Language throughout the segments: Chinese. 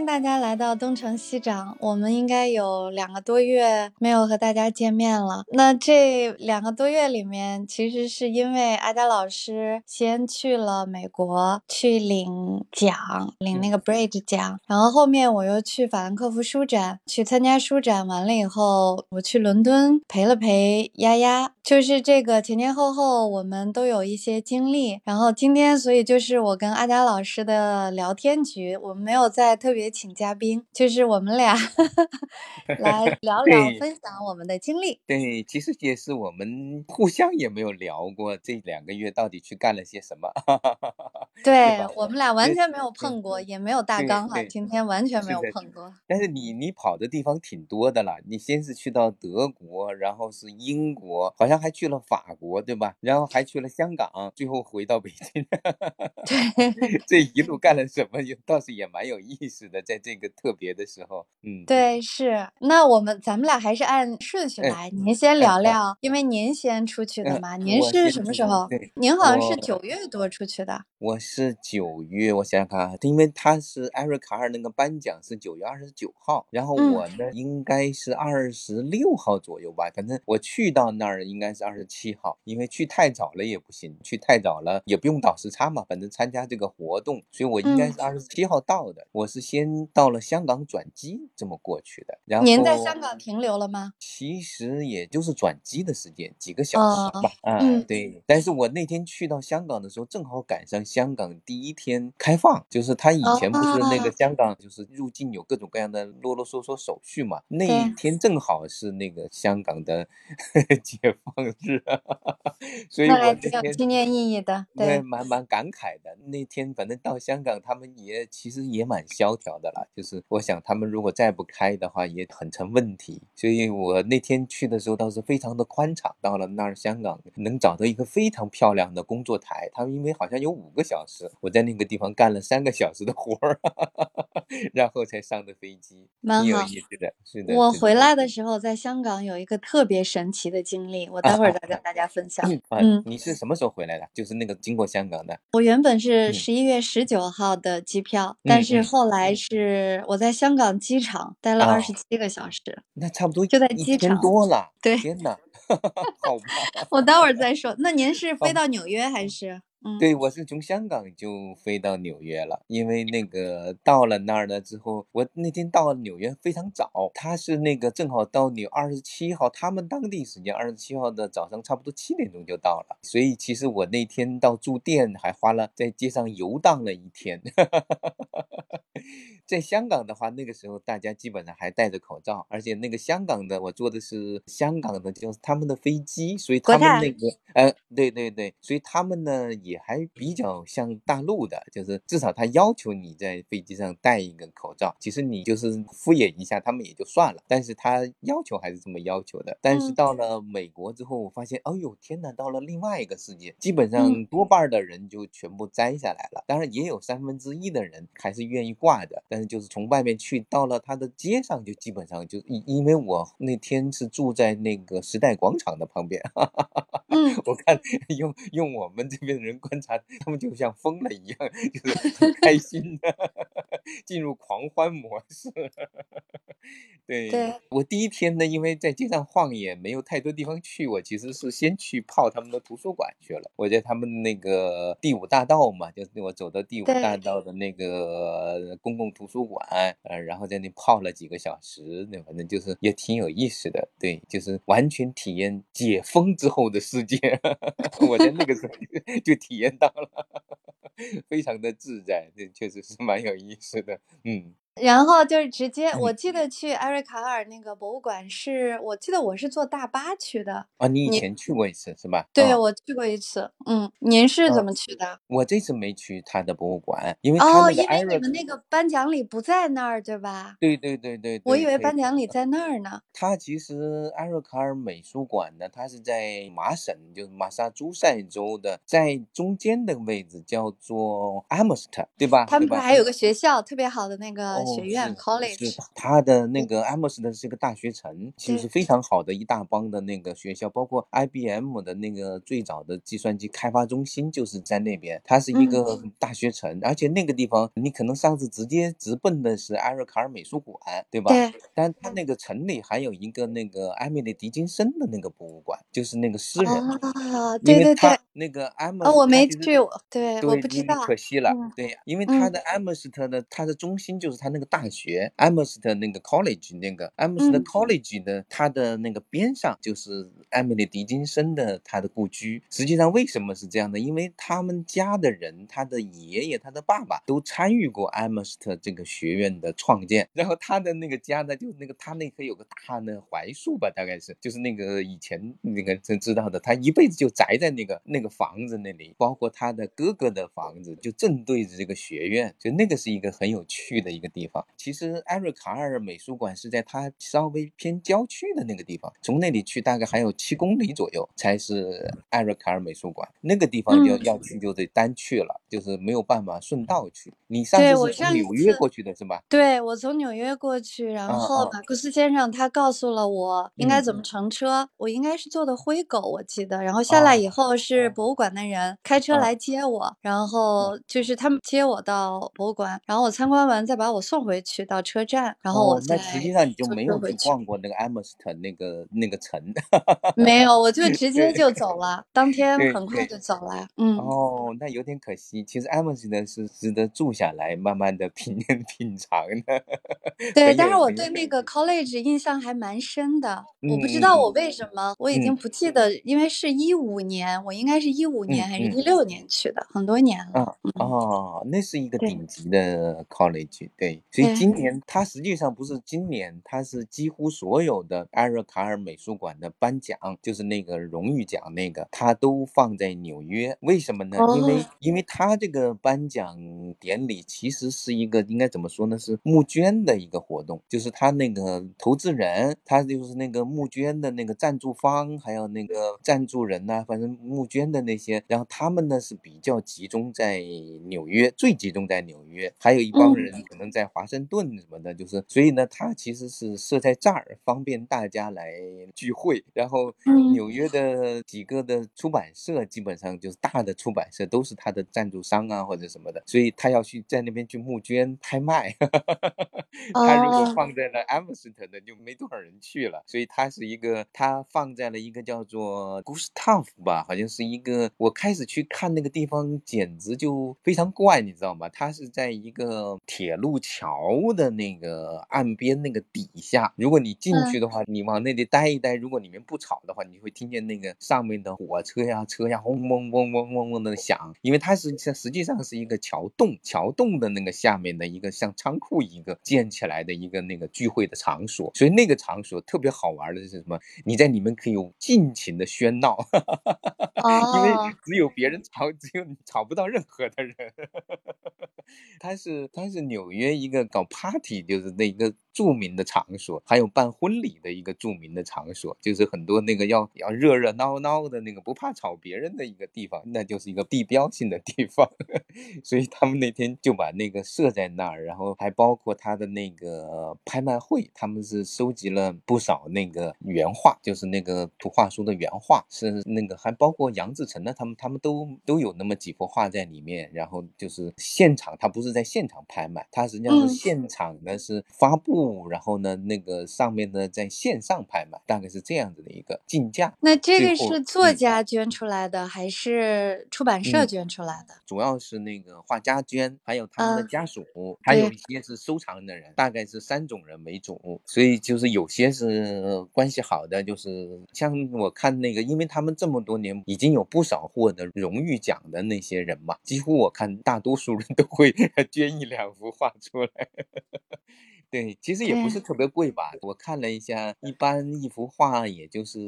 欢迎大家来到东城西长。我们应该有两个多月没有和大家见面了。那这两个多月里面，其实是因为阿佳老师先去了美国去领奖，领那个 Bridge 奖，然后后面我又去法兰克福书展去参加书展，完了以后我去伦敦陪了陪丫丫，就是这个前前后后我们都有一些经历。然后今天，所以就是我跟阿佳老师的聊天局，我们没有在特别。别请嘉宾，就是我们俩 来聊聊，分享我们的经历。对，其实也是我们互相也没有聊过这两个月到底去干了些什么。对我们俩完全没有碰过，也没有大纲哈。今天完全没有碰过。但是你你跑的地方挺多的了，你先是去到德国，然后是英国，好像还去了法国，对吧？然后还去了香港，最后回到北京。对，这一路干了什么？倒是也蛮有意思。的，在这个特别的时候，嗯，对，是。那我们咱们俩还是按顺序来，您先聊聊，因为您先出去的嘛。您是什么时候？您好像是九月多出去的。我是九月，我想想看，因为他是艾瑞卡尔那个颁奖是九月二十九号，然后我呢应该是二十六号左右吧。反正我去到那儿应该是二十七号，因为去太早了也不行，去太早了也不用倒时差嘛。反正参加这个活动，所以我应该是二十七号到的。我是先。先到了香港转机，这么过去的。然后您在香港停留了吗？其实也就是转机的时间，几个小时吧。嗯，对。但是我那天去到香港的时候，正好赶上香港第一天开放，就是他以前不是那个香港，就是入境有各种各样的啰啰嗦嗦手续嘛。那一天正好是那个香港的 解放日，所以我挺有纪念意义的。对，蛮蛮感慨的。那天反正到香港，他们也其实也蛮萧条。的了，就是我想他们如果再不开的话，也很成问题。所以我那天去的时候倒是非常的宽敞。到了那儿，香港能找到一个非常漂亮的工作台。他们因为好像有五个小时，我在那个地方干了三个小时的活儿，然后才上的飞机，蛮有意思的。是的，我回来的时候在香港有一个特别神奇的经历，我待会儿再跟大家分享。嗯，你是什么时候回来的？就是那个经过香港的。我原本是十一月十九号的机票，但是后来。是我在香港机场待了二十七个小时，那差不多就在机场多了。对，天哪，好吧。我待会儿再说。那您是飞到纽约还是？对，我是从香港就飞到纽约了，因为那个到了那儿了之后，我那天到纽约非常早，他是那个正好到纽二十七号，他们当地时间二十七号的早上差不多七点钟就到了，所以其实我那天到住店还花了在街上游荡了一天。在香港的话，那个时候大家基本上还戴着口罩，而且那个香港的我坐的是香港的，就是他们的飞机，所以他们那个，呃，对对对，所以他们呢也还比较像大陆的，就是至少他要求你在飞机上戴一个口罩，其实你就是敷衍一下他们也就算了，但是他要求还是这么要求的。但是到了美国之后，我发现，哎呦天哪，到了另外一个世界，基本上多半的人就全部摘下来了，当然也有三分之一的人还是愿意挂着，但是。就是从外面去到了他的街上，就基本上就因因为我那天是住在那个时代广场的旁边，哈哈哈嗯，我看用用我们这边的人观察，他们就像疯了一样，就是很开心的。进入狂欢模式。对，我第一天呢，因为在街上晃也没有太多地方去，我其实是先去泡他们的图书馆去了。我在他们那个第五大道嘛，就是我走到第五大道的那个公共图书馆，呃，然后在那泡了几个小时，那反正就是也挺有意思的。对，就是完全体验解封之后的世界，我在那个时候就体验到了，非常的自在，这确实是蛮有意思对对嗯。然后就是直接，我记得去艾瑞卡尔那个博物馆是，我记得我是坐大巴去的。啊，你以前去过一次是吧？对，我去过一次。嗯，您是怎么去的？我这次没去他的博物馆，因为哦，因为你们那个颁奖礼不在那儿，对吧？对对对对。我以为颁奖礼在那儿呢。他其实艾瑞卡尔美术馆呢，它是在麻省，就是马萨诸塞州的，在中间的位置，叫做 Amherst，对吧？他们不是还有个学校，特别好的那个学院 College。是他的那个 Amherst 是个大学城，其实非常好的一大帮的那个学校，包括 IBM 的那个最早的计算机开发中心就是在那边。它是一个大学城，而且那个地方你可能上次直接直奔的是艾瑞卡尔美术馆，对吧？对。但他那个城里还有一个那个艾米丽·狄金森的那个博物馆，就是那个诗人。啊，对对对。那个艾姆，我没去，对，我不知道，可惜了。对，因为他的艾姆斯特的，它的中心就是他那个大学，艾姆斯特那个 college，那个艾姆斯特 college 的，它的那个边上就是艾米丽·狄金森的他的故居。实际上为什么是这样的？因为他们家的人，他的爷爷、他的爸爸都参与过艾姆斯特这个学院的创建。然后他的那个家呢，就那个他那棵有个大的槐树吧，大概是，就是那个以前那个真知道的，他一辈子就宅在那个那。那个房子那里，包括他的哥哥的房子，就正对着这个学院，就那个是一个很有趣的一个地方。其实艾瑞卡尔美术馆是在它稍微偏郊区的那个地方，从那里去大概还有七公里左右才是艾瑞卡尔美术馆。那个地方要要去就得单去了，就是没有办法顺道去。你上次是从纽约过去的是吧？对，我从纽约过去，然后马库斯先生他告诉了我应该怎么乘车，我应该是坐的灰狗，我记得，然后下来以后是。博物馆的人开车来接我，然后就是他们接我到博物馆，然后我参观完再把我送回去到车站，然后我再那实际上你就没有去逛过那个 Amherst 那个那个城？没有，我就直接就走 了，当天很快就走了。嗯，哦，那有点可惜。其实 Amherst 是值得住下来，慢慢的品品尝的。对，但是我对那个 College 印象还蛮深的。我不知道我为什么，我已经不记得，因为是一五年，我应该。是一五年还是一六年去的，很多年了。哦，那是一个顶级的 college，对。所以今年它实际上不是今年，它是几乎所有的艾瑞卡尔美术馆的颁奖，就是那个荣誉奖那个，它都放在纽约。为什么呢？因为因为它这个颁奖典礼其实是一个应该怎么说呢？是募捐的一个活动，就是他那个投资人，他就是那个募捐的那个赞助方，还有那个赞助人呐，反正募捐。的那些，然后他们呢是比较集中在纽约，最集中在纽约，还有一帮人可能在华盛顿什么的，就是所以呢，它其实是设在这儿，方便大家来聚会。然后纽约的几个的出版社，基本上就是大的出版社都是它的赞助商啊或者什么的，所以他要去在那边去募捐拍卖。他如果放在了 Amherst 的，就没多少人去了。所以它是一个，它放在了一个叫做 Gustav 吧，好像是一。个，我开始去看那个地方，简直就非常怪，你知道吗？它是在一个铁路桥的那个岸边那个底下。如果你进去的话，你往那里待一待，如果里面不吵的话，你会听见那个上面的火车呀、车呀轰嗡嗡嗡嗡嗡的响。因为它是实实际上是一个桥洞，桥洞的那个下面的一个像仓库一个建起来的一个那个聚会的场所。所以那个场所特别好玩的是什么？你在里面可以尽情的喧闹。因为只有别人吵，只有你吵不到任何的人。他是他是纽约一个搞 party，就是那个。著名的场所，还有办婚礼的一个著名的场所，就是很多那个要要热热闹闹的那个不怕吵别人的一个地方，那就是一个地标性的地方。所以他们那天就把那个设在那儿，然后还包括他的那个拍卖会，他们是收集了不少那个原画，就是那个图画书的原画，是那个还包括杨志成的，他们他们都都有那么几幅画在里面。然后就是现场，他不是在现场拍卖，他实际上是现场的是发布。然后呢，那个上面呢，在线上拍卖，大概是这样子的一个竞价。那这个是作家捐出来的，还是出版社捐出来的？主要是那个画家捐，还有他们的家属，还有一些是收藏的人，大概是三种人为主。所以就是有些是关系好的，就是像我看那个，因为他们这么多年已经有不少获得荣誉奖的那些人嘛，几乎我看大多数人都会 捐一两幅画出来。对，其实也不是特别贵吧？我看了一下，一般一幅画也就是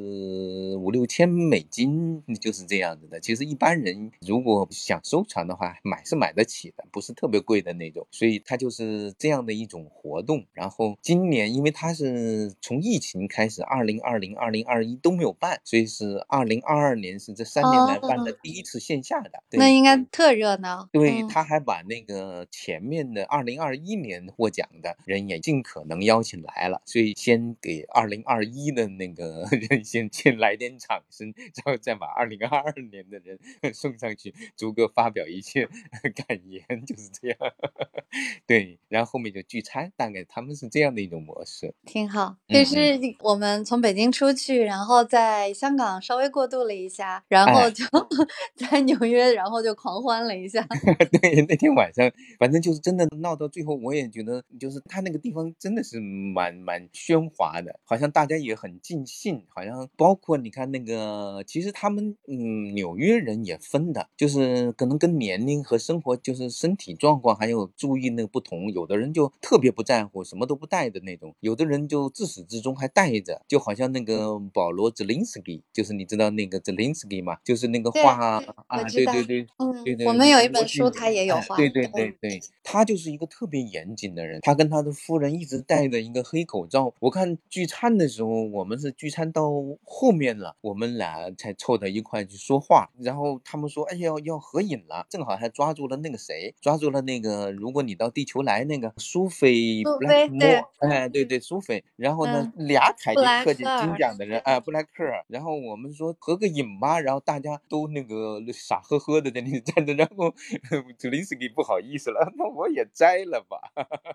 五六千美金，就是这样子的。其实一般人如果想收藏的话，买是买得起的，不是特别贵的那种。所以它就是这样的一种活动。然后今年因为它是从疫情开始，二零二零、二零二一都没有办，所以是二零二二年是这三年来办的第一次线下的。那应该特热闹。对，他还把那个前面的二零二一年获奖的人。也尽可能邀请来了，所以先给二零二一的那个 人先先来点掌声，然后再把二零二二年的人 送上去，逐个发表一些 感言，就是这样。对，然后后面就聚餐，大概他们是这样的一种模式，挺好。就是我们从北京出去，然后在香港稍微过渡了一下，然后就在纽约，然后就狂欢了一下。对，那天晚上反正就是真的闹到最后，我也觉得就是他那个。地方真的是蛮蛮喧哗的，好像大家也很尽兴，好像包括你看那个，其实他们嗯，纽约人也分的，就是可能跟年龄和生活，就是身体状况还有注意那个不同，有的人就特别不在乎，什么都不带的那种，有的人就自始至终还带着，就好像那个保罗泽林斯基，就是你知道那个泽林斯基吗？就是那个画啊，对对对，嗯，对对，我们有一本书，他也有画，对对对对，他就是一个特别严谨的人，他跟他的父。夫人一直戴着一个黑口罩。我看聚餐的时候，我们是聚餐到后面了，我们俩才凑到一块去说话。然后他们说：“哎呀，要合影了。”正好还抓住了那个谁，抓住了那个如果你到地球来那个苏菲布莱克莫。哎，对对，苏菲。然后呢，俩凯迪克金金奖的人，哎，布莱克。然后我们说合个影吧，然后大家都那个傻呵呵的在那里站着。然后 祖林斯基不好意思了，那我也摘了吧。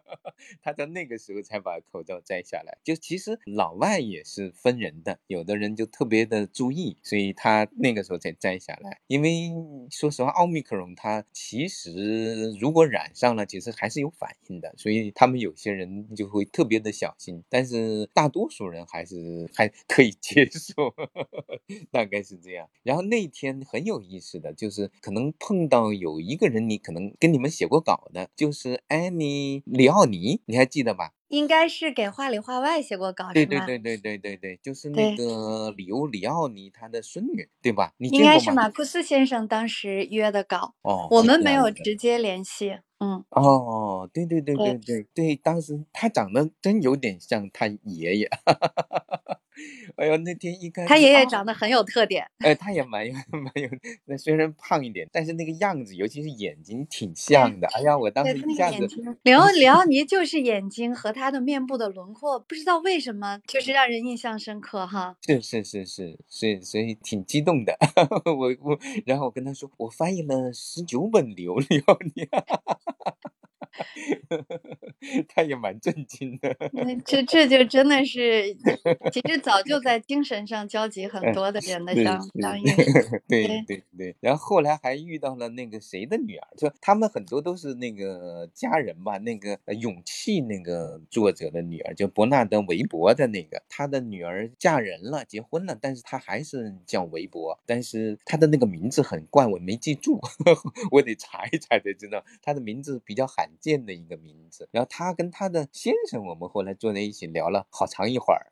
他在。那个时候才把口罩摘下来，就其实老外也是分人的，有的人就特别的注意，所以他那个时候才摘下来。因为说实话，奥密克戎它其实如果染上了，其实还是有反应的，所以他们有些人就会特别的小心，但是大多数人还是还可以接受，大概是这样。然后那天很有意思的就是可能碰到有一个人，你可能跟你们写过稿的，就是安妮里奥尼，你还记？记得吧？应该是给话里话外写过稿，对对对对对对对，就是那个里欧里奥尼他的孙女，对吧？你应该是马库斯先生当时约的稿，哦，我们没有直接联系，嗯，哦，对对对对对对，当时他长得真有点像他爷爷。哎呦，那天一看，他爷爷长得很有特点。哎，他也蛮有 蛮有，那虽然胖一点，但是那个样子，尤其是眼睛挺像的。哎呀，我当时一下子，里奥里奥尼就是眼睛和他的面部的轮廓，不知道为什么就是让人印象深刻哈。是是是是是，所以挺激动的。我我，然后我跟他说，我翻译了十九本里奥里奥尼。他也蛮震惊的，这这就真的是，其实早就在精神上交集很多的人的相相遇。对对对，然后后来还遇到了那个谁的女儿，就他们很多都是那个家人吧，那个勇气那个作者的女儿，就伯纳德韦伯的那个，他的女儿嫁人了，结婚了，但是他还是叫韦伯，但是他的那个名字很怪，我没记住，我得查一查才知道，他的名字比较罕见。的一个名字，然后他跟他的先生，我们后来坐在一起聊了好长一会儿，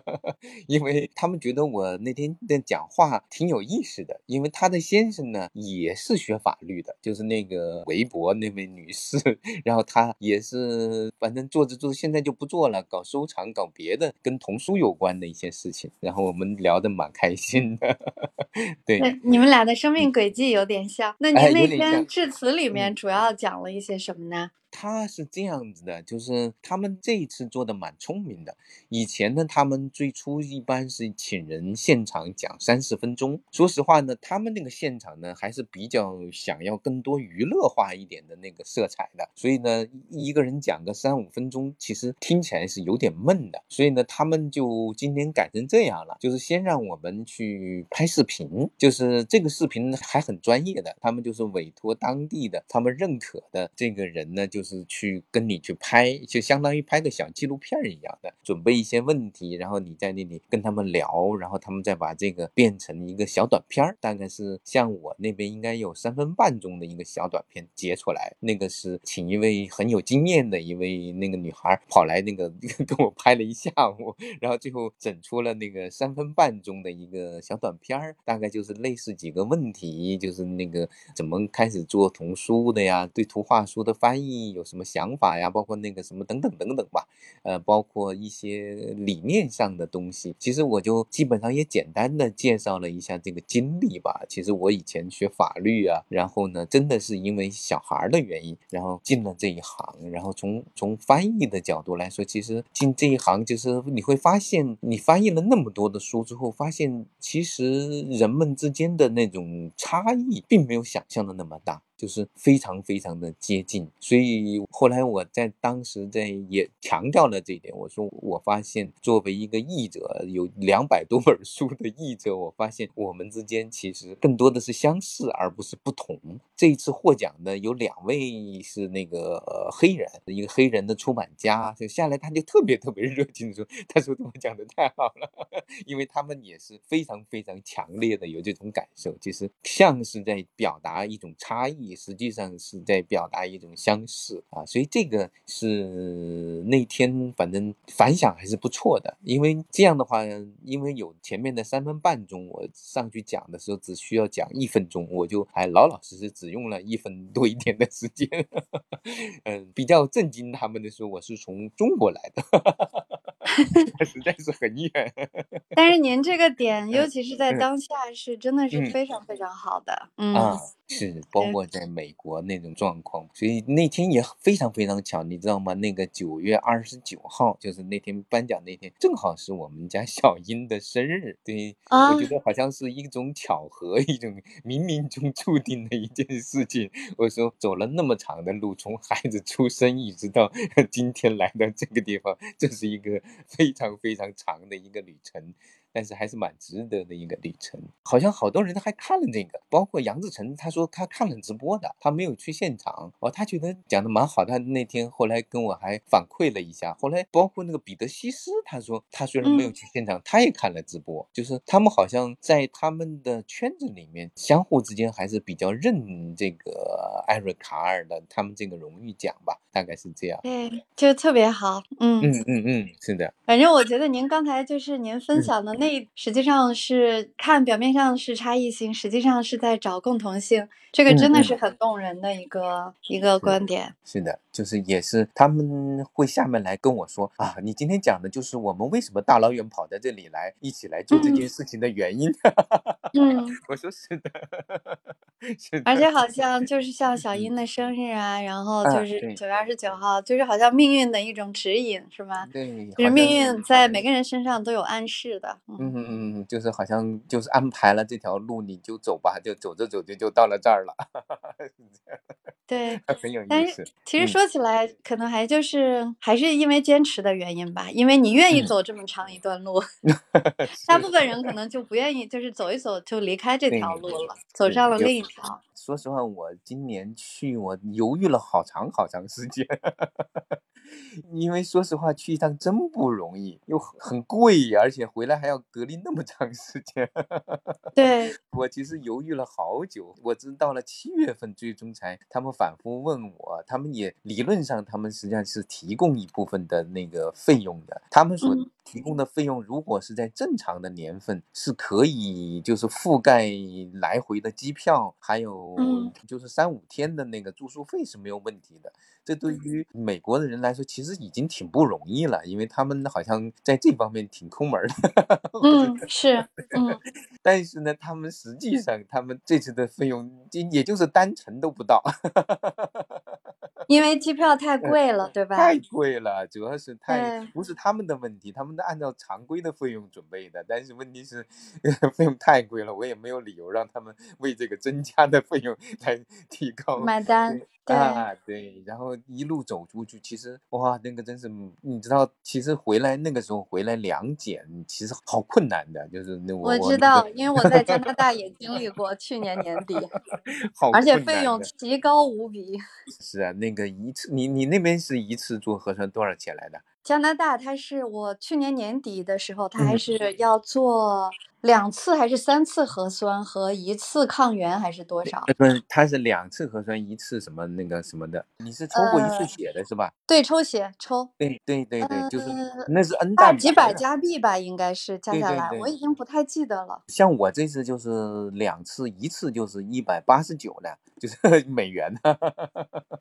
因为他们觉得我那天的讲话挺有意思的，因为他的先生呢也是学法律的，就是那个韦伯那位女士，然后他也是反正做着做，现在就不做了，搞收藏，搞别的跟童书有关的一些事情，然后我们聊得蛮开心的。对，你们俩的生命轨迹有点像。那您那天致辞里面主要讲了一些什么呢？他是这样子的，就是他们这一次做的蛮聪明的。以前呢，他们最初一般是请人现场讲三四分钟。说实话呢，他们那个现场呢，还是比较想要更多娱乐化一点的那个色彩的。所以呢，一个人讲个三五分钟，其实听起来是有点闷的。所以呢，他们就今天改成这样了，就是先让我们去拍视频，就是这个视频还很专业的，他们就是委托当地的他们认可的这个人呢，就。就是去跟你去拍，就相当于拍个小纪录片一样的，准备一些问题，然后你在那里跟他们聊，然后他们再把这个变成一个小短片儿，大概是像我那边应该有三分半钟的一个小短片截出来，那个是请一位很有经验的一位那个女孩跑来那个 跟我拍了一下午，然后最后整出了那个三分半钟的一个小短片儿，大概就是类似几个问题，就是那个怎么开始做童书的呀，对图画书的翻译有什么想法呀，包括那个什么等等等等吧，呃，包括一些理念上的东西，其实我就基本上也简单的介绍了一下这个经历吧。其实我以前学法律啊，然后呢，真的是因为小孩的原因，然后进了这一行，然后从从翻译的角度来说，其实进这一行就是你会发现，你翻译了那么多的书之后，发现其实人们之间的那种差异，并没有想象的那么大。就是非常非常的接近，所以后来我在当时在也强调了这一点。我说我发现作为一个译者，有两百多本书的译者，我发现我们之间其实更多的是相似，而不是不同。这一次获奖的有两位是那个呃黑人，一个黑人的出版家，就下来他就特别特别热情说，他说我讲的太好了，因为他们也是非常非常强烈的有这种感受，其实像是在表达一种差异。实际上是在表达一种相似啊，所以这个是那天反正反响还是不错的。因为这样的话，因为有前面的三分半钟，我上去讲的时候只需要讲一分钟，我就还老老实实只用了一分多一点的时间。嗯，比较震惊他们的时候，我是从中国来的，哈哈哈 实在是很远。但是您这个点，尤其是在当下，是真的是非常非常好的。嗯。是，包括在美国那种状况，所以那天也非常非常巧，你知道吗？那个九月二十九号，就是那天颁奖那天，正好是我们家小英的生日。对，我觉得好像是一种巧合，一种冥冥中注定的一件事情。我说走了那么长的路，从孩子出生一直到 今天来到这个地方，这是一个非常非常长的一个旅程。但是还是蛮值得的一个旅程，好像好多人都还看了这个，包括杨志成，他说他看了直播的，他没有去现场。哦，他觉得讲的蛮好，他那天后来跟我还反馈了一下，后来包括那个彼得西斯，他说他虽然没有去现场，他也看了直播，就是他们好像在他们的圈子里面，相互之间还是比较认这个艾瑞卡尔的他们这个荣誉奖吧，大概是这样，对，就特别好，嗯。嗯嗯嗯，是的，反正我觉得您刚才就是您分享的。那实际上是看表面上是差异性，实际上是在找共同性。这个真的是很动人的一个一个观点。是的，就是也是他们会下面来跟我说啊，你今天讲的就是我们为什么大老远跑在这里来一起来做这件事情的原因。嗯，我说是的。是的而且好 像就是像小英的生日啊，然后就是九月二十九号，就是好像命运的一种指引，是吗？对，就是命运在每个人身上都有暗示的。嗯嗯嗯，就是好像就是安排了这条路，你就走吧，就走着走着就到了这儿了。对，很有意思。其实说起来，可能还就是还是因为坚持的原因吧，因为你愿意走这么长一段路。大部分人可能就不愿意，就是走一走就离开这条路了，走上了另一条。说实话，我今年去，我犹豫了好长好长时间。因为说实话，去一趟真不容易，又很贵，而且回来还要隔离那么长时间。对我其实犹豫了好久，我直到了七月份，最终才他们反复问我，他们也理论上他们实际上是提供一部分的那个费用的，他们所提供的费用，如果是在正常的年份，是可以就是覆盖来回的机票，还有就是三五天的那个住宿费是没有问题的。这对于美国的人来说，其实已经挺不容易了，因为他们好像在这方面挺抠门的。嗯，是，嗯。但是呢，他们实际上，他们这次的费用，也就是单程都不到。因为机票太贵了，对吧？太贵了，主要是太不是他们的问题，他们都按照常规的费用准备的。但是问题是，费用太贵了，我也没有理由让他们 为这个增加的费用 来提高买单。啊，对，然后一路走出去，其实哇，那个真是，你知道，其实回来那个时候回来两检，其实好困难的，就是那我知道，因为我在加拿大也经历过，去年年底，好，而且费用奇高无比。是啊，那个。个一次，你你那边是一次做核酸多少钱来的？加拿大，它是我去年年底的时候，它还是要做两次还是三次核酸和一次抗原还是多少？不是，他是两次核酸，一次什么那个什么的。你是抽过一次血的是吧？对，抽血抽。对对对对，就是那是 N 大几百加币吧，应该是加下来，我已经不太记得了。像我这次就是两次，一次就是一百八十九的，就是 美元。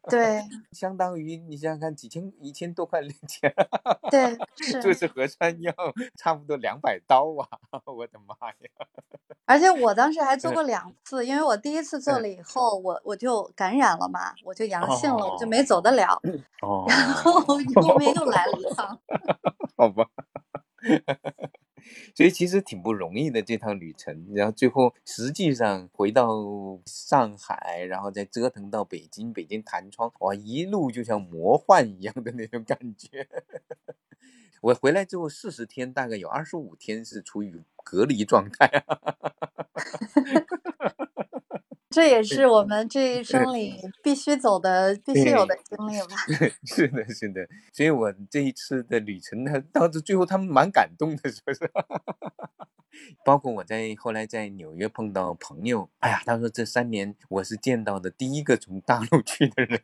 对，相当于你想想看，几千一千多块零钱。对，是做次核酸要差不多两百刀啊！我的妈呀！而且我当时还做过两次，因为我第一次做了以后，我我就感染了嘛，我就阳性了，我就没走得了。哦。然后后面又来了一趟。好吧。所以其实挺不容易的这趟旅程，然后最后实际上回到上海，然后再折腾到北京，北京弹窗，哇，一路就像魔幻一样的那种感觉。我回来之后四十天，大概有二十五天是处于隔离状态。这也是我们这一生里必须走的、必须有的经历吧。是的，是的。所以我这一次的旅程呢，到最后他们蛮感动的，说是。包括我在后来在纽约碰到朋友，哎呀，他说这三年我是见到的第一个从大陆去的人。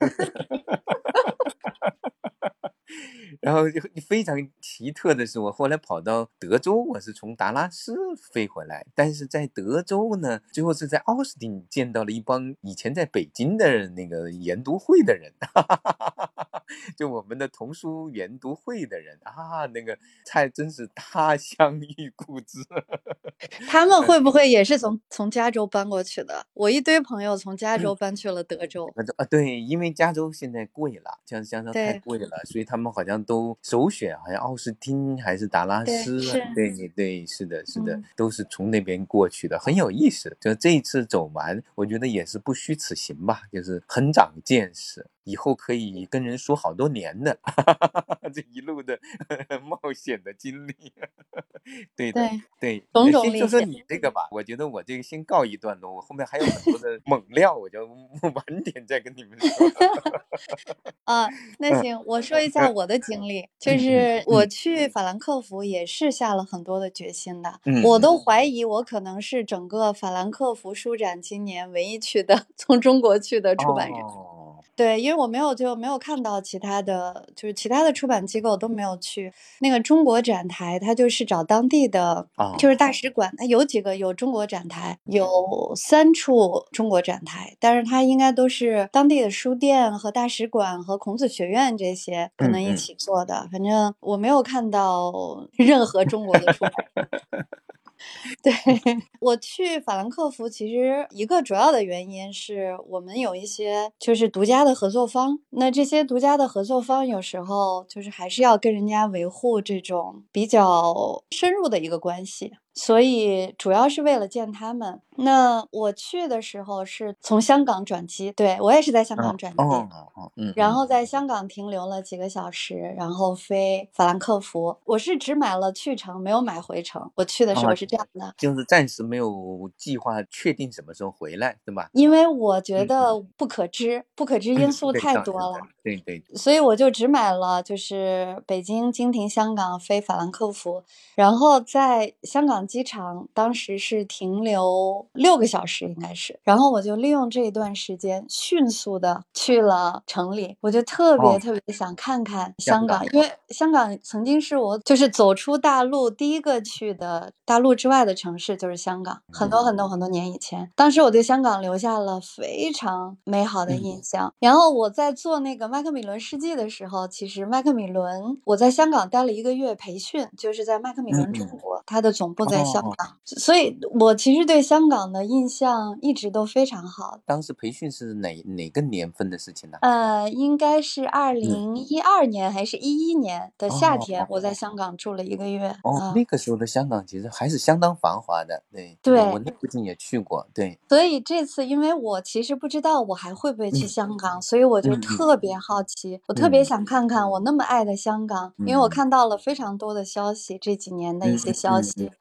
然后就非常奇特的是，我后来跑到德州，我是从达拉斯飞回来，但是在德州呢，最后是在奥斯汀见到了一帮以前在北京的那个研读会的人，就我们的童书研读会的人啊，那个才真是他乡 遇故知。他们 会不会也是从从加州搬过去的？我一堆朋友从加州搬去了德州。啊，对，因为加州现在贵了，像加州太贵了，所以他们好像都。都首选好像奥斯汀还是达拉斯，对对对，是的，是的，都是从那边过去的，很有意思。就这一次走完，我觉得也是不虚此行吧，就是很长见识。以后可以跟人说好多年的，这一路的 冒险的经历，对的，对，先说说你这个吧。我觉得我这个先告一段落，我后面还有很多的 猛料，我就晚点再跟你们说。啊，那行，我说一下我的经历，就是我去法兰克福也是下了很多的决心的，我都怀疑我可能是整个法兰克福书展今年唯一去的从中国去的出版人。对，因为我没有就没有看到其他的就是其他的出版机构都没有去。那个中国展台，他就是找当地的，就是大使馆，它有几个有中国展台，有三处中国展台，但是它应该都是当地的书店和大使馆和孔子学院这些可能一起做的，反正我没有看到 任何中国的出版。对我去法兰克福，其实一个主要的原因是我们有一些就是独家的合作方，那这些独家的合作方有时候就是还是要跟人家维护这种比较深入的一个关系。所以主要是为了见他们。那我去的时候是从香港转机，对我也是在香港转机，嗯，然后在香港停留了几个小时，然后飞法兰克福。我是只买了去程，没有买回程。我去的时候是这样的，就是暂时没有计划确定什么时候回来，对吧？因为我觉得不可知，不可知因素太多了，对对。所以我就只买了就是北京经停香港飞法兰克福，然后在香港。机场当时是停留六个小时，应该是，然后我就利用这一段时间迅速的去了城里，我就特别特别想看看香港，因为香港曾经是我就是走出大陆第一个去的大陆之外的城市，就是香港，很多很多很多年以前，当时我对香港留下了非常美好的印象。然后我在做那个麦克米伦世纪的时候，其实麦克米伦我在香港待了一个月培训，就是在麦克米伦中国，它的总部在。香港，所以我其实对香港的印象一直都非常好。当时培训是哪哪个年份的事情呢？呃，应该是二零一二年还是一一年的夏天，我在香港住了一个月。哦，那个时候的香港其实还是相当繁华的。对，对我那附近也去过。对，所以这次因为我其实不知道我还会不会去香港，所以我就特别好奇，我特别想看看我那么爱的香港，因为我看到了非常多的消息，这几年的一些消息，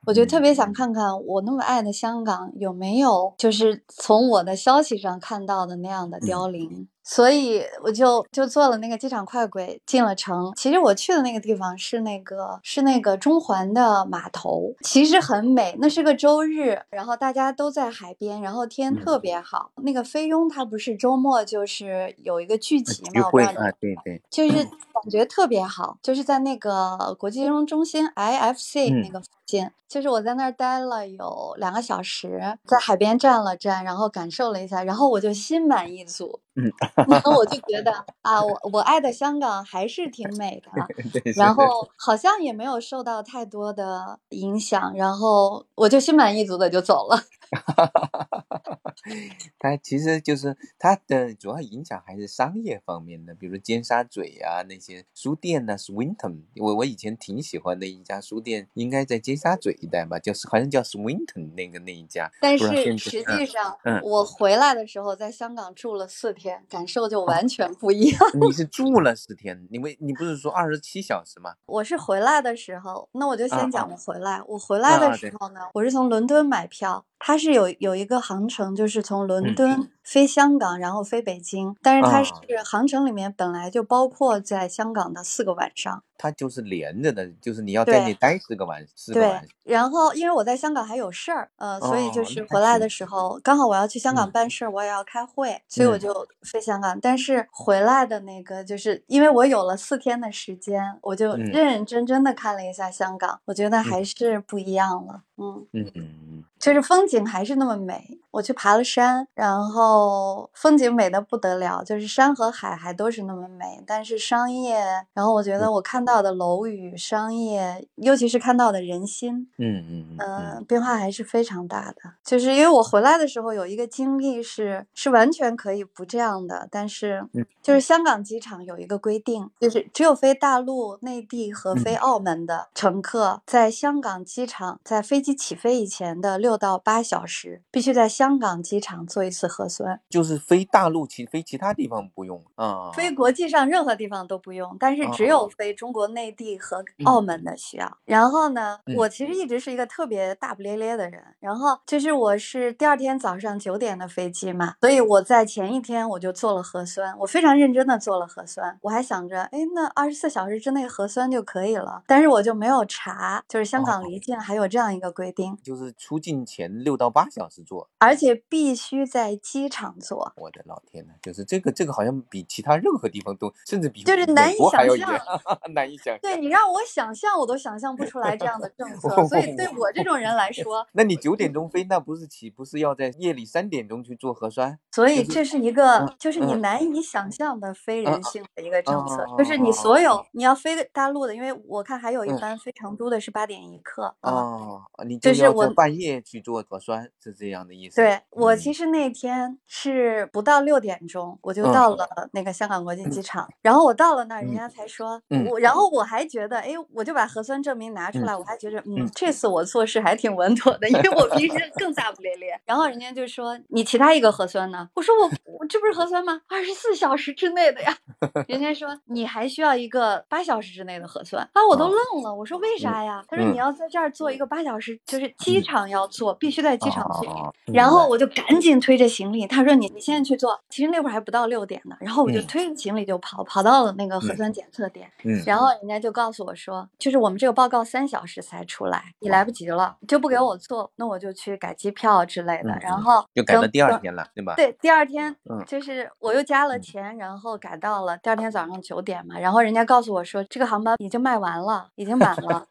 我就。特别想看看我那么爱的香港有没有，就是从我的消息上看到的那样的凋零。所以我就就坐了那个机场快轨进了城。其实我去的那个地方是那个是那个中环的码头，其实很美。那是个周日，然后大家都在海边，然后天特别好。那个菲佣他不是周末就是有一个聚集嘛，聚会啊，对对，就是感觉特别好，就是在那个国际金融中心 IFC 那个附近，就是我在那儿待了有两个小时，在海边站了站，然后感受了一下，然后我就心满意足。嗯，然后我就觉得啊，我我爱的香港还是挺美的，然后好像也没有受到太多的影响，然后我就心满意足的就走了。它其实就是它的主要影响还是商业方面的，比如尖沙咀啊那些书店呢，Swinton，我我以前挺喜欢的一家书店，应该在尖沙咀一带吧，就是好像叫 Swinton 那个那一家。但是实际上，我回来的时候在香港住了四天，感受就完全不一样。你是住了四天？你为你不是说二十七小时吗？我是回来的时候，那我就先讲我回来。我回来的时候呢，我是从伦敦买票。它是有有一个航程，就是从伦敦飞香港，然后飞北京。但是它是航程里面本来就包括在香港的四个晚上。它就是连着的，就是你要在那待四个晚，四个晚。对，然后因为我在香港还有事儿，呃，所以就是回来的时候刚好我要去香港办事儿，我也要开会，所以我就飞香港。但是回来的那个，就是因为我有了四天的时间，我就认认真真的看了一下香港，我觉得还是不一样了。嗯嗯嗯，就是风景还是那么美。我去爬了山，然后风景美的不得了，就是山和海还都是那么美。但是商业，然后我觉得我看到的楼宇、商业，尤其是看到的人心，嗯嗯嗯，变化还是非常大的。就是因为我回来的时候有一个经历是，是完全可以不这样的，但是就是香港机场有一个规定，就是只有飞大陆、内地和飞。澳门的乘客，在香港机场在飞机起飞以前的六到八小时，必须在香港机场做一次核酸。就是飞大陆其飞其他地方不用啊，飞国际上任何地方都不用，但是只有飞中国内地和澳门的需要。然后呢，我其实一直是一个特别大不咧咧的人。然后就是我是第二天早上九点的飞机嘛，所以我在前一天我就做了核酸，我非常认真的做了核酸。我还想着，哎，那二十四小时之内核酸就可以了，但是我就没有查，就是香港离境还有这样一个规定，就是出境前六到八小时做，而且必须在机场做。我的老天呐，就是这个这个好像比其他任何地方都，甚至比就是难以想象，难以想象。对你让我想象，我都想象不出来这样的政策。所以对我这种人来说，那你九点钟飞，那不是岂不是要在夜里三点钟去做核酸？所以这是一个，就是你难以想象的非人性的一个政策，就是你所有你要飞大陆的，因为我看还有一班飞成都的是八点一刻啊，你就是我半夜去做核酸是这样的意思。对我其实那天是不到六点钟我就到了那个香港国际机场，然后我到了那儿，人家才说我，然后我还觉得，哎，我就把核酸证明拿出来，我还觉得，嗯，这次我做事还挺稳妥的，因为我平时更大不咧咧。然后人家就说你其他一个核酸呢？我说我我这不是核酸吗？二十四小时之内的呀。人家说你还需要一个八小时之内的核酸啊，我都愣了，我说为啥呀？他说你要在这儿做一个八小时，就是机场要做，必须在机场做。然后我就赶紧推着行李，他说你你现在去做。其实那会儿还不到六点呢，然后我就推着行李就跑，跑到了那个核酸检测点。嗯，然后人家就告诉我说，就是我们这个报告三小时才出来，你来不及了，就不给我做，那我就去改机票之类的。然后就改到第二天了，对吧？对，第二天，就是我又加了钱，然后改到了第二天早上九点嘛。然后人家告诉我说，这个航班已经卖完了，已经满了，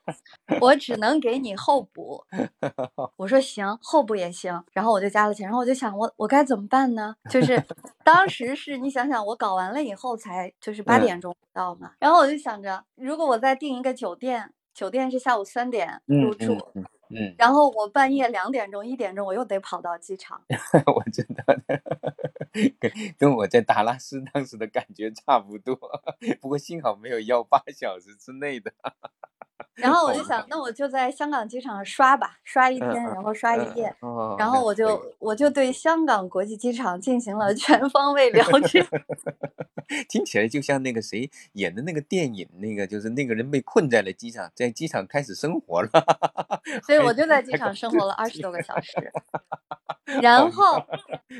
我只能给你候补。我说行，候补也行。然后我就加了钱，然后我就想，我我该怎么办呢？就是当时是你想想，我搞完了以后才就是八点钟到嘛。然后我就想着，如果我再订一个酒店，酒店是下午三点入住。嗯，然后我半夜两点钟、一点钟，我又得跑到机场。我知道，跟跟我在达拉斯当时的感觉差不多，不过幸好没有要八小时之内的。然后我就想，那我就在香港机场刷吧，刷一天，然后刷一夜，然后我就我就对香港国际机场进行了全方位了解。听起来就像那个谁演的那个电影，那个就是那个人被困在了机场，在机场开始生活了。所以我就在机场生活了二十多个小时。然后，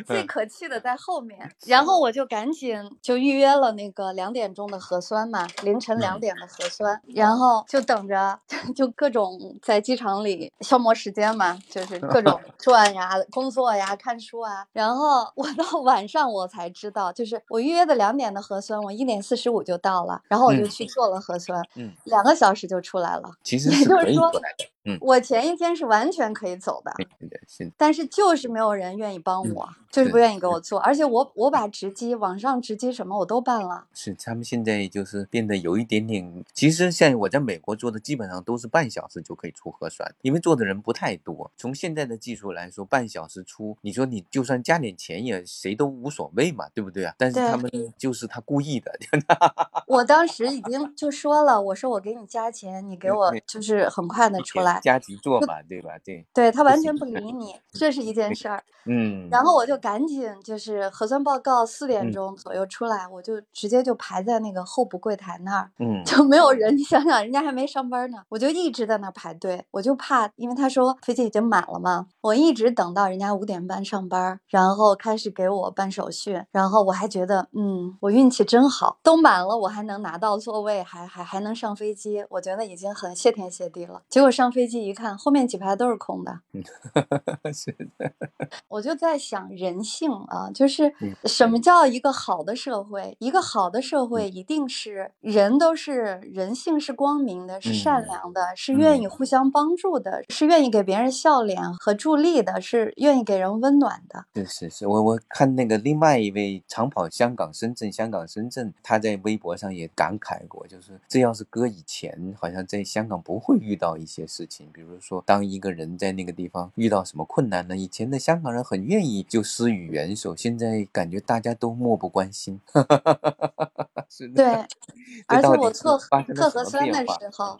最可气的在后面。然后我就赶紧就预约了那个两点钟的核酸嘛，凌晨两点的核酸，然后就等着，就各种在机场里消磨时间嘛，就是各 种转呀、工作呀、看书啊。然后我到 晚上我才知道，就是我预约的两点的核酸，我一点四十五就到了，然后我就去做了核酸，嗯，两个小时就出来了。其实也就是说我前一天是完全可以走的，但是就是没有人愿意帮嗯我，就是是不愿意给我做，而且我我把值机、网上值机什么我都办了。是，他们现在就是变得有一点点，其实像我在美国做的，基本上都是半小时就可以出核酸，因为做的人不太多。从现在的技术来说，半小时出，你说你就算加点钱也谁都无所谓嘛，对不对啊？但是他们就是他故意的，我当时已经就说了，我说我给你加钱，你给我就是很快的出来。加急做嘛，对吧？对，对他完全不理你，这是一件事儿。嗯，然后我就赶紧就是核酸报告四点嗯钟左右出来，我就直接就排在那个候补柜台那儿，嗯就没有人。你 想想，人家还没上班呢，我就一直在那儿排队，我就怕，因为他说飞机已经满了嘛，我一直等到人家五点半上班，然后开始给我办手续，然后我还觉得，嗯，我运气真好，都满了，我还能拿到座位，还还还能上飞机，我觉得已经很谢天谢地了。结果上飞机一看，后面几排都是空的，是的，我就在想人性啊，就是嗯什么叫一个好的社会？一个好的社会一定是人都是人性是光明的，是善嗯良的，是愿意互相帮助的，是愿意给别人笑脸和助力的，是愿意给人温暖的。是是是，我我看那个另外一位长跑香港、深圳、香港、深圳，他在微博上也感慨过，就是这要是搁以前，好像在香港不会遇到一些事情，比如说当一个人在那个地方遇到什么困难呢，以前的香港人很愿意就施予援手，现在感觉大家都漠不关心。是的，对，这而且我测测核酸的时候，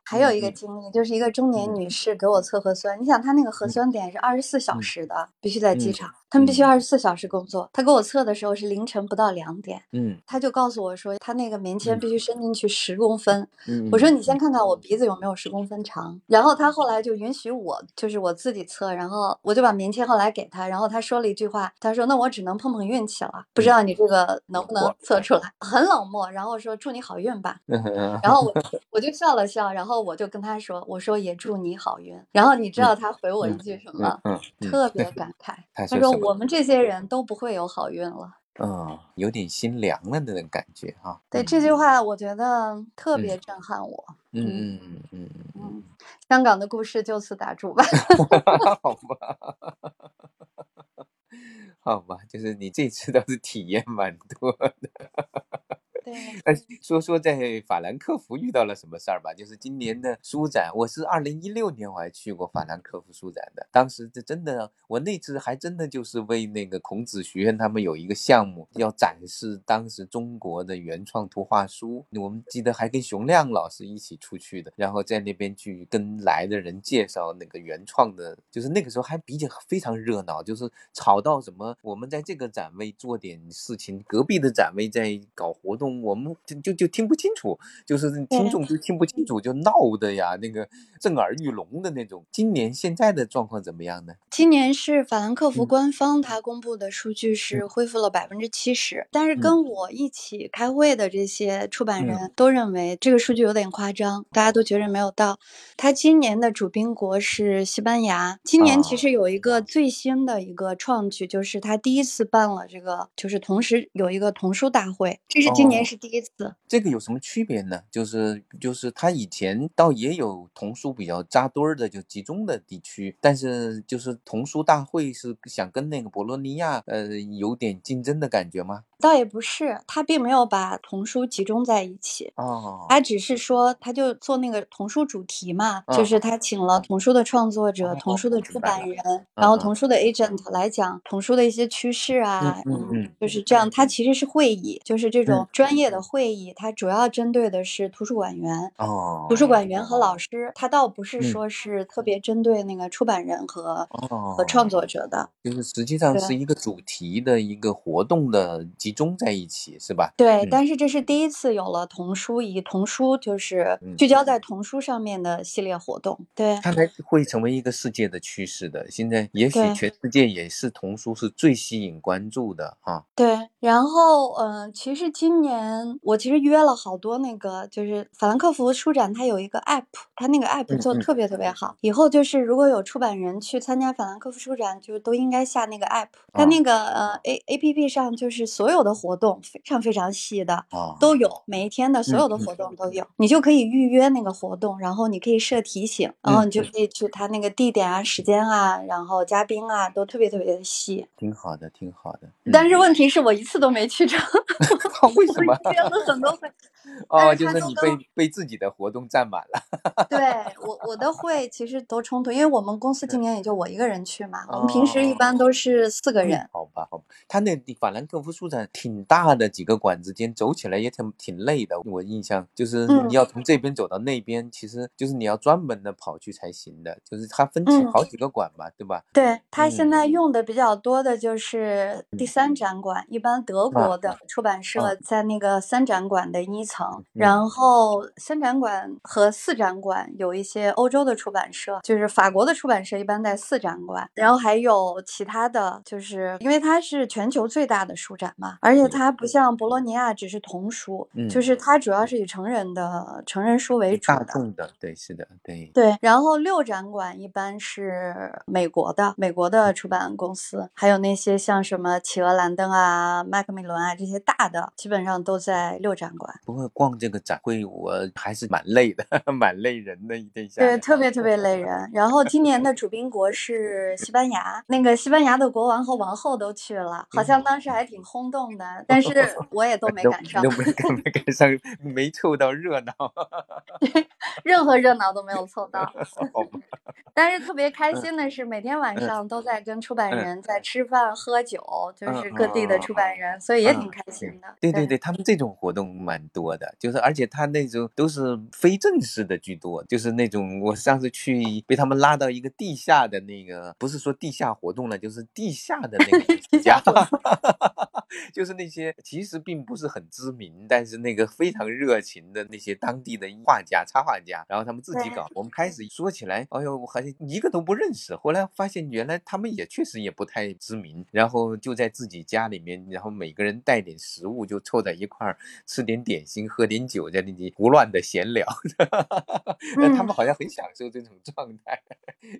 还有一个嗯。经历，就是一个中年嗯。女士给我测核酸。你想，她那个核嗯。酸点是二十四小嗯。时的，必须在机嗯场，他们必须嗯。二十四小时工作。她给我测的时候是凌晨不到两点，嗯。她就告诉我说，她那个棉签嗯。必须伸进去十公分。嗯，我说嗯你先看看我鼻子有没有十公分长。然后她后来就允许我，就是我自己测，然后我就把棉签后来给她，然后她说了一句话，她说那我只能碰碰运气了，不知嗯。道你这个能不能测出来，很冷漠，然后说祝你好运吧。嗯然后我我就笑了笑，然后我就跟他说，我说也祝你好运。然后你知道他回我一句什么？特别感慨，他他说我们这些人都不会有好运了。嗯，有点心凉了的那种感觉哈。对嗯这句话，我觉得特别震撼我。嗯嗯嗯嗯嗯嗯，香港的故事就此打住吧。嗯，好吧，好吧，就是你这次倒是体验蛮多的。哎，说说在法兰克福遇到了什么事儿吧？就是今年的书展，我是二零一六年我还去过法兰克福书展的，当时这真的，我那次还真的就是为那个孔子学院他们有一个项目要展示当时中国的原创图画书，我们记得还跟熊亮老师一起出去的，然后在那边去跟来的人介绍那个原创的，就是那个时候还比较非常热闹，就是吵到什么，我们在这个展位做点事情，隔壁的展位在搞活动。我们就就就听不清楚，就是听众就听不清楚，就闹的呀，那个震耳欲聋的那种。今年现在的状况怎么样呢？今年是法兰克福嗯。官方他公布的数据是。恢复了百分之七十，但是跟我一起开会的这些出版人都认为这个数据有点夸张，大家都觉得没有到。他今年的主宾国是西班牙，今年其实有一个最新的一个创举，就是他第一次办了这个，就是同时有一个童书大会，这是今年是第一次。这个有什么区别呢？就是就是他以前倒也有童书比较扎堆儿的，就集中的地区，但是就是童书大会是想跟那个博洛尼亚呃有点竞争的感觉吗？倒也不是，他并没有把童书集中在一起，哦，他只是说，他就做那个童书主题嘛，嗯就是他请了童书的创作者、哦童书的出版人，然后嗯童书的 agent 来讲童书的一些趋势啊，嗯嗯嗯就是这样。他其实是会议，就是这种嗯专业的会议，它主要针对的是图书馆员。哦，图书馆员和老师，它倒不是嗯说是特别针对那个出版人和、哦和创作者的。就是实际上是一个主题的一个活动的集集中在一起，是吧？对，嗯但是这是第一次有了童书，以童书就是嗯聚焦在童书上面的系列活动。对，看来会成为一个世界的趋势的。现在也许全世界也是童书是最吸引关注的啊。对，然后嗯、呃其实今年我其实约了好多那个，就是法兰克福书展，它有一个 app，它那个 app 做的特别特别好。以后就是如果有出版人去参加法兰克福书展，就都应该下那个 app。它啊那个呃 a a p p 上就是所有的活动非常非常细的，啊，都有，每一天的所有的活动都有，你就可以预约那个活动，然后你可以设提醒，然后嗯你就可以去它那个地点啊、时间啊，然后嘉宾啊，都特别特别的细。挺好的，挺好的。但是问题是我一次都没去成，嗯为什么？我约了很多会，哦，就是你被被自己的活动占满了。对我我的会其实都冲突，因为我们公司今年也就我一个人去嘛，我们平时一般都是四个人。好吧，好吧，他那地法兰克福书展挺大的，几个馆之间走起来也挺挺累的。我印象就是嗯你要从这边走到那边，其实就是你要专门的跑去才行的，就是它分好几个馆嘛，对吧？对他现嗯在用的比较多的就是第三展馆，一般德国的出版社在那个三展馆的一层，嗯然后三展馆和四展馆有一些欧洲的出版社，就是法国的出版社一般在四展馆，然后还有其他的，就是因为它是全球最大的书展嘛，而且它不像博洛尼亚只是童书，嗯就是它主要是以成人的成人书为主大的。众的，对，是的，对。对，然后六展馆一般是美国的，美国的出版公司，还有那些像什么企鹅兰登啊、麦克米伦啊这些大的，基本上都在六展馆。不过逛这个展会我还是蛮累的，蛮累人的，一天下对，特别特别累人。然后今年的主宾国是西班牙，那个西班牙的国王和王后都去了，好像当时还挺轰动的，但是我也都没赶上 都，没赶没赶上，没凑到热闹，任何热闹都没有凑到。但是特别开心的是，每天晚上都在跟出版嗯人在吃饭喝酒，就嗯是各地的出版人，所以也挺开心的。对对对，他们这种活动蛮多的，就是而且他那种都是非正式的居多，就是那种我上次去被他们拉到一个地下的那个，不是说地下活动了，就是地下的那个艺术家，就是那些其实并不是很知名，但是那个非常热情的那些当地的画家、插画家，然后他们自己搞。我们开始说起来，哎呦，我好像一个都不认识，后来发现原来他们也确实也不太知名，然后就在自己家里面，然后每个人带点食物，就凑在一块儿吃点点心，喝点酒，在那里胡乱的闲聊。那他们好像很享受这种状态。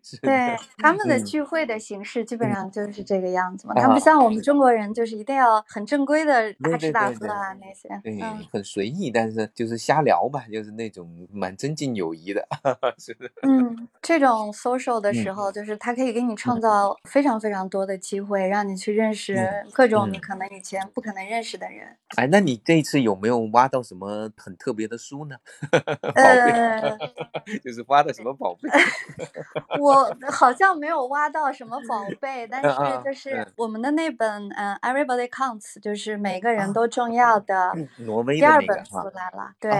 是对他们的嗯聚会的形式基本嗯上就是这个样子嘛，啊他不像我们中国人，就是一定要很正规的大吃大喝啊那些。对，嗯很随意，但是就是瞎聊吧，就是那种蛮增进友谊的，是的。嗯，这种 social 的时嗯候，就是它可以给你创造非常非常多的机会，让你去认识嗯各种你嗯可能以前不可能认识的人。哎，那你这一次有没有挖到什么很特别的书呢？宝贝，呃，就是挖到什么宝贝？我好像没有挖到什么宝贝，但是就是嗯我们的那本嗯、呃 Everybody Counts，就是每个人啊都重要的挪威第二本那个哈，出来了，对。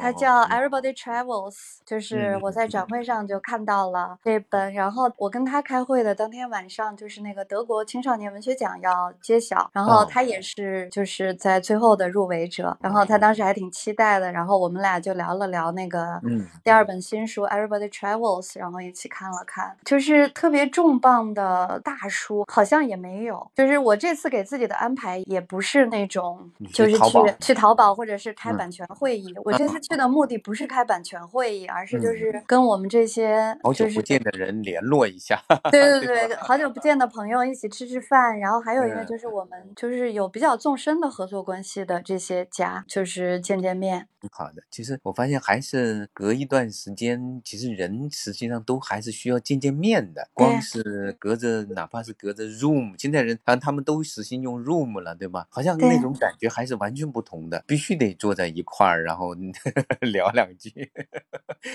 它叫嗯 Everybody Travels，就是嗯我在展会上就看到了这本，然后我跟他开会的当天晚上，就是那个德国青少年文学奖要揭晓，然后哦他也是就是在最后的入围者，然后他当时还挺期待的，然后我们俩就聊了聊那个嗯第二本新书 Everybody Travels，然后一起看了看，就是特别重磅的大书，好像也没有，就是我这次给自己的安排也不是那种就是去淘去淘宝或者是开嗯。版权会议，我这次去的目的不是开版权会议，而是就嗯。是跟我们这些好久不见的人联络一下。对对对对，好久不见的朋友一起吃吃饭，然后还有一个嗯就。是我们就是有比较纵深的合作关系的这些家，就是见见面。好的，其实我发现还是隔一段时间，其实人实际上都还是需要见见面的。光是隔着，哪怕是隔着 Zoom，现在人好像他们都实行用 Zoom 了，对吧？好像那种感觉还是完全不同的，必须得坐在一块儿，然后 聊两句。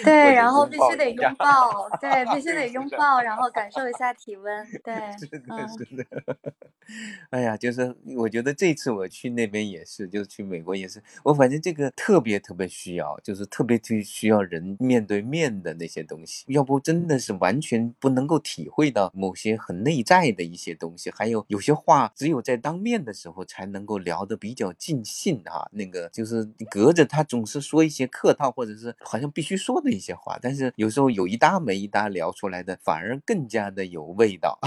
对，然后必须得拥抱，对，必须得拥抱，然后感受一下体温，对，是的，嗯，是的。哎呀，就是我觉得这次我去那边也是，就是去美国也是，我反正这个特别特别需要，就是特别需需要人面对面的那些东西，要不真的是完全不能够体会到某些很内在的一些东西，还有有些话只有在当面的时候才能够聊得比较尽兴啊。那个就是隔着他总是说一些客套或者是好像必须说的一些话，但是有时候有一搭没一搭聊出来的，反而更加的有味道。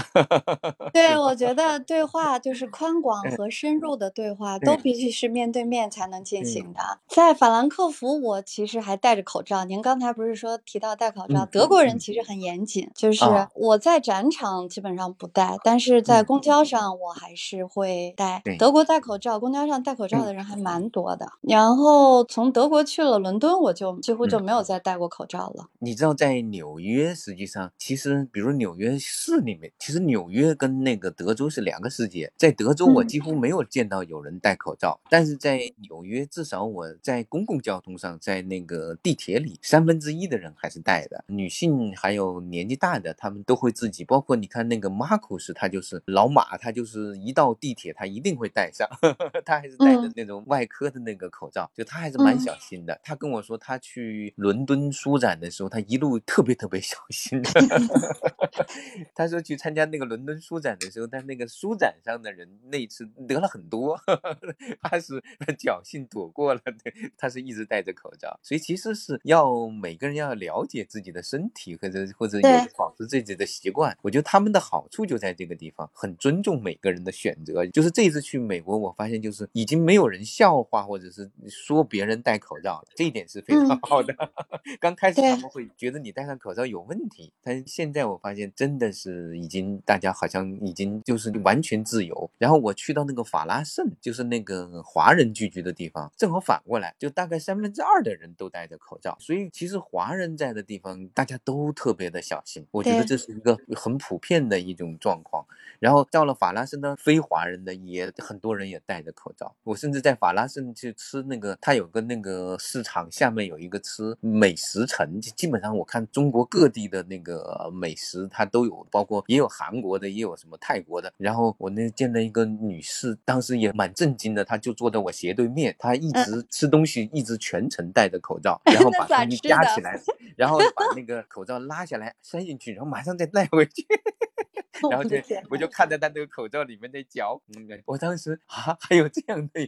对，我觉得对话就是宽广和深入的对话，都必须是面对面才能进行的。在法兰克福，我其实还戴着口罩。您刚才不是说提到戴口罩？德国人其实很严谨，就是我在展场基本上不戴，但是在公交上我还是会戴。德国戴口罩，公交上戴口罩的人还蛮多的。然后从德国去了伦敦，我就几乎就没有再戴过口罩了。你知道，在纽约，实际上其实比如纽约市里面，其实纽约跟那个德州是两个世界。在德州，我几乎没有见到有人戴口罩，但是在纽约，至少我在公共交通上，在那个地铁里，三分之一的人还是戴的。女性还有年纪大的，他们都会自己。包括你看那个马库斯，他就是老马，他就是一到地铁，他一定会戴上，他还是戴着那种外科的那个口罩，就他还是蛮小心的。他跟我说，他去伦敦书展的时候，他一路特别特别小心。他说去参加那个伦敦书展的时候，他那个书展上的人那次得了很多，他是侥幸躲过了。对，他是一直戴着口罩，所以其实是要每个人要了解自己的身体，或者或者有保持自己的习惯。我觉得他们的好处就在这个地方，很尊重每个人的选择。就是这次去美国，我发现就是已经没有人笑话或者是说别人戴口罩了，这一点是非常好的。刚开始他们会觉得你戴上口罩有问题，但现在我发现真的是已经大家好像已经就是完全自由。然后我去到那个法拉盛，就是那个华人聚居的地方，正好反过来，就大概三分之二的人都戴着口罩。所以其实华人在的地方，大家都特别的小心。我觉得这是一个很普遍的一种状况。然后到了法拉盛的非华人的也很多人也戴着口罩。我甚至在法拉盛去吃那个，他有个那个市场下面有一个吃美食城，基本上我看中国各地的那个美食它都有，包括也有韩国的，也有什么泰国的。然后我那见到一个女士，当时也蛮震惊的，她就坐在我斜对面，他一直吃东西，一直全程戴着口罩，然后把东西夹起来，然后把那个 口罩拉下来塞进去，然后马上再戴回去。然后就我就看着他那个口罩里面的嚼，我当时啊，还有这样的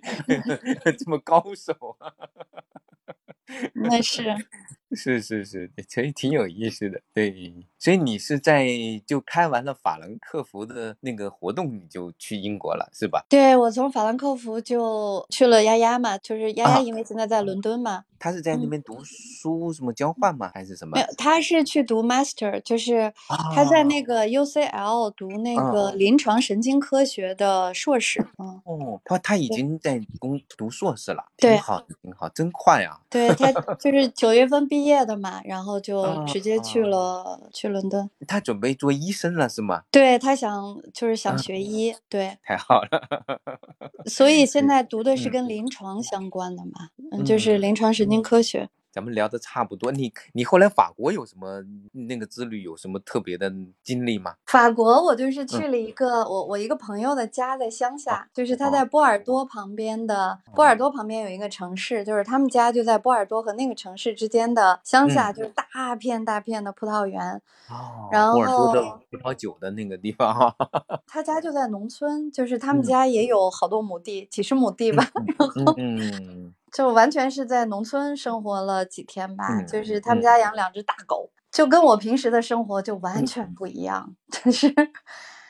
这么高手啊！那是是是是，所以挺有意思的。对，所以你是在就开完了法兰克福的那个活动，你就去英国了，是吧？对，我从法兰克福就去了丫丫嘛，就是丫丫，因为现在在伦敦嘛。他是在那边读书，什么交换吗？还是什么？没有，他是去读 master，就是他在那个 UCL 读那个临床神经科学的硕士。哦，他他已经在工读硕士了，挺好，挺好，真快啊！对他 就是九月份毕业的嘛，然后就直接去了去伦敦。他准备做医生了是吗？对他想就是想学医，对，太好了。所以现在读的是跟临床相关的嘛，嗯，就是临床神。经科学，咱们聊的差不多。你你后来法国有什么那个之旅有什么特别的经历吗？法国我就是去了一个我我一个朋友的家在乡下，就是他在波尔多旁边的波尔多旁边有一个城市，就是他们家就在波尔多和那个城市之间的乡下，就是大片大片的葡萄园。哦，然后波尔多的葡萄酒的那个地方哈。他家就在农村，就是他们家也有好多亩地，几十亩地吧。然后嗯。就完全是在农村生活了几天吧，就是他们家养两只大狗，就跟我平时的生活就完全不一样，就是。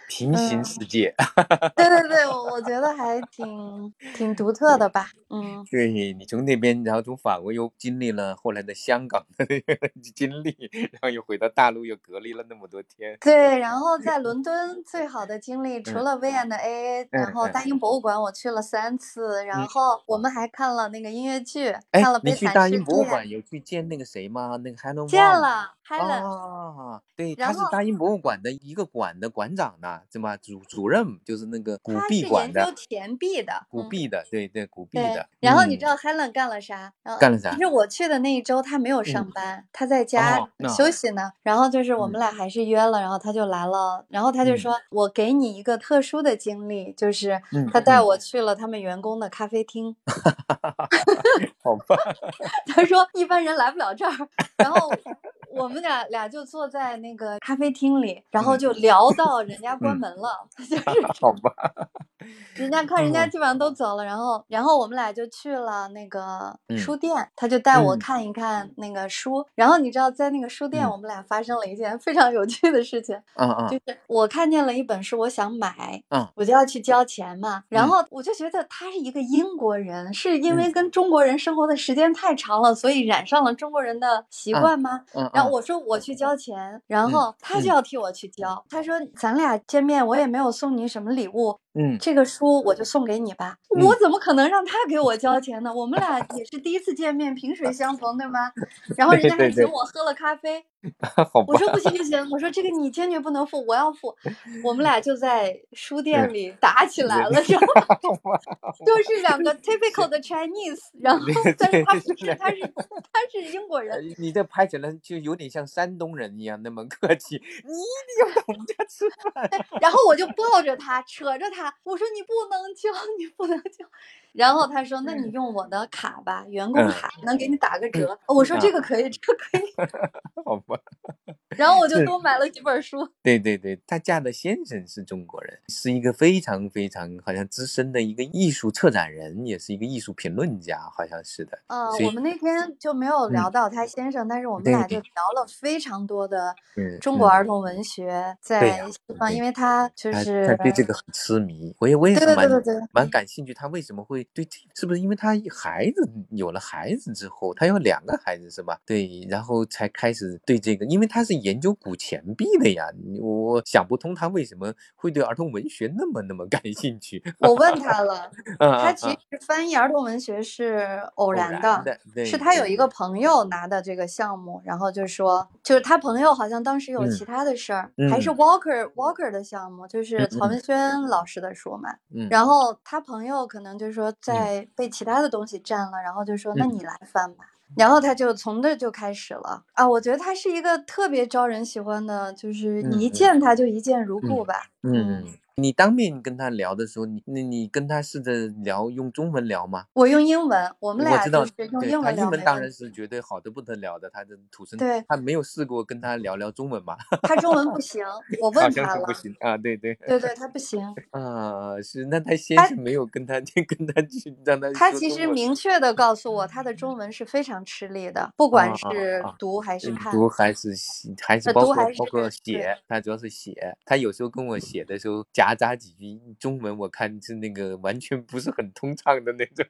平行世界，对对对，我我觉得还挺挺独特的吧，嗯，对你从那边，然后从法国又经历了后来的香港的 经历，然后又回到大陆又隔离了那么多天，对，然后在 伦敦最好的经历，除了 V&A，然后大英博物馆我去了三次，然后我们还看了那个音乐剧，看了《你去大英博物馆有去见那个谁吗？那个 Helen 见了。Helen。啊，对，他是大英博物馆的一个馆的馆长呢，对吧？主主任就是那个古币馆的。他是研究钱币的，古币的，对对，古币的。然后你知道 Helen 干了啥？干了啥？其实我去的那一周他没有上班，他在家休息呢。然后就是我们俩还是约了，然后他就来了。然后他就说：“我给你一个特殊的经历，就是他带我去了他们员工的咖啡厅。”好吧。他说一般人来不了这儿。然后。我们俩俩就坐在那个咖啡厅里，然后就聊到人家关门了，就是 好吧。人家看人家基本上都走了，然后然后我们俩就去了那个书店，他就带我看一看那个书。然后你知道，在那个书店，我们俩发生了一件非常有趣的事情。嗯嗯，就是我看见了一本书，我想买，嗯，我就要去交钱嘛。然后我就觉得他是一个英国人，是因为跟中国人生活的时间太长了，所以染上了中国人的习惯吗？嗯。然后我说我去交钱，然后他就要替我去交。他说咱俩见面，我也没有送你什么礼物。嗯，这个书我就送给你吧。我怎么可能让他给我交钱呢？我们俩 也是第一次见面，萍水相逢，对吗？然后人家还请我喝了咖啡。我说不行不行，我说这个 你坚决不能付，我要付。我们俩就在书店里打起来了，知道吗？就是两个 typical 的 Chinese，然后但是他不是，他是他是英国人。你这拍起来就有点像山东人一样那么客气。你一定要 我们家吃饭。然后我就抱着他，扯着他。我说你不能叫，你不能交。然后他说：“那你用我的卡吧，员工卡能给你打个折。”我说：“这个可以，这个可以。”好吧。然后我就多买了几本书。对对对，她嫁的先生是中国人，是一个非常非常好像资深的一个艺术策展人，也是一个艺术评论家，好像是的。呃，我们那天就没有聊到他先生，但是我们俩就聊了非常多的中国儿童文学在西方，因为他就是他对这个很痴迷，我也我也是蛮蛮感兴趣，他为什么会对这是不是因为他孩子有了孩子之后，他有两个孩子是吧？对，然后才开始对这个，因为他是。研究古钱币的呀，我想不通他为什么会对儿童文学那么那么感兴趣。我问他了，他其实翻译儿童文学是偶然的，是他有一个朋友拿的这个项目，然后就说，就是他朋友好像当时有其他的事儿，还是 Walker Walker 的项目，就是曹文轩老师的书嘛。然后他朋友可能就是说在被其他的东西占了，然后就说那你来翻吧。然后他就从那就开始了啊！我觉得他是一个特别招人喜欢的，就是你一见他就一见如故吧。嗯。你当面跟他聊的时候，你你你跟他试着聊用中文聊吗？我用英文，我们俩就是用英文聊。他英文当然是绝对好的不得了的，他的土生。对。他没有试过跟他聊聊中文吗？他中文不行，我问他了。不行啊，对对。对对，他不行。啊，是那他先是没有跟他跟他去让他。他其实明确的告诉我，他的中文是非常吃力的，不管是读还是看。读还是还是包括包括写，他主要是写。他有时候跟我写的时候夹杂几句。中文我看是那个完全不是很通畅的那种。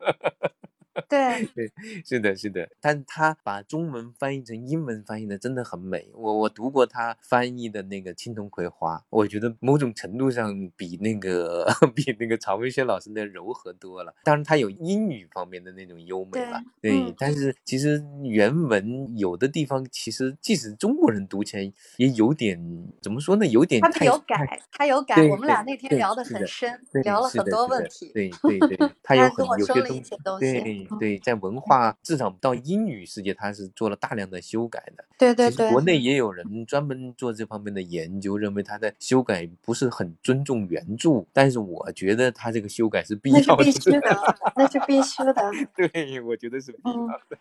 对 对，是的，是的，但他把中文翻译成英文翻译的真的很美。我我读过他翻译的那个《青铜葵花》，我觉得某种程度上比那个 比那个曹文轩老师的柔和多了。当然，他有英语方面的那种优美吧。对，但是其实原文有的地方，其实即使中国人读起来也有点怎么说呢？有点他有改，他有改。我们俩那天聊得很深，聊了很多问题。对对对，他 有跟我说了一些东西。对，在文化至少到英语世界，他是做了大量的修改的。对对对，国内也有人专门做这方面的研究，认为他的修改不是很尊重原著。但是我觉得他这个修改是必要的，那是必须的，那是必须的。对，我觉得是必要的。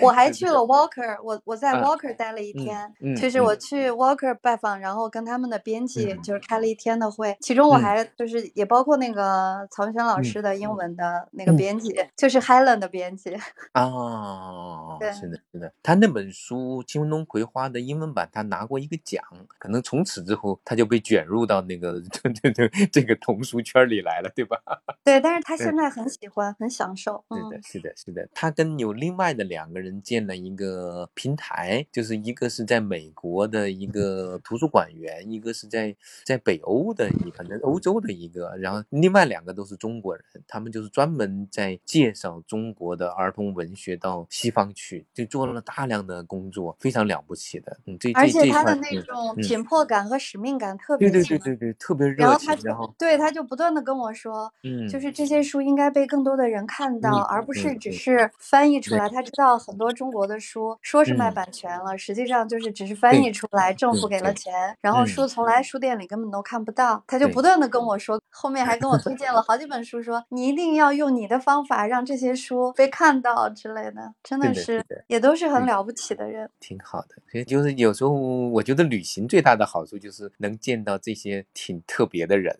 我 还去了 Walker，我我在 Walker 待了一天，就是我去 Walker 拜访，然后跟他们的编辑就是开了一天的会，其中我还就是也包括那个曹文轩老师的英文的那个编辑，就是 Helen 的编辑 啊，是的，是的，他那本书《青龙葵花》的英文版，他拿过一个奖，可能从此之后他就被卷入到那个对对对这个童书圈里来了，对吧？对，但是他现在很喜欢，很享受。是的，是的，是的，他跟有另外的两个人建了一个平台，就是一个是在美国的一个图书馆员，一个是在在北欧的一反正欧洲的一个，然后另外两个都是中国人，他们就是专门在介绍中。中国的儿童文学到西方去，就做了大量的工作，非常了不起的。嗯，这而且他的那种紧迫感和使命感特别强。对对对对对，特别热情。然后他就后对他就不断的跟我说，嗯，就是这些书应该被更多的人看到，而不是只是翻译出来。他知道很多中国的书说是卖版权了，实际上就是只是翻译出来，政府给了钱，然后书从来书店里根本都看不到。他就不断的跟我说，后面还跟我推荐了好几本书，说你一定要用你的方法让这些书被看到之类的，真的是也都是很了不起的人，挺好的。所以就是有时候我觉得旅行最大的好处就是能见到这些挺特别的人，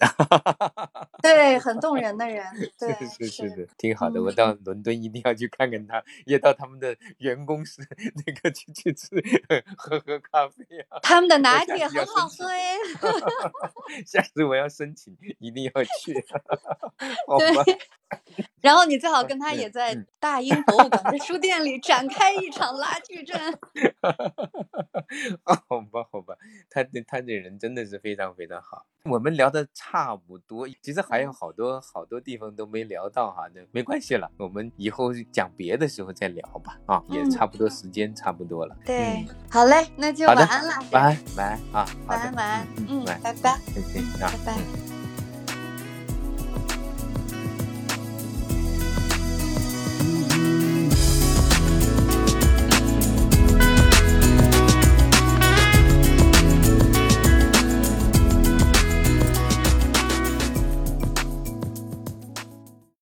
对，很动人的人，对，是是是，挺好的。我到伦敦一定要去看看他，也到他们的员工室那个去去吃喝喝咖啡啊。他们的 拿铁很好喝哎，下次我要申请，一定要去。好吧。然后你最好跟他也在大英博物馆的书店里展开一场拉锯战。好吧，好吧，他他这人真的是非常非常好。我们聊的差不多，其实还有好多好多地方都没聊到哈，那没关系了，我们以后讲别的时候再聊吧。啊，也差不多时间差不多了。对，好嘞，那就晚安了。晚安，晚安啊。晚安，晚安。嗯，拜拜。再见啊，拜拜。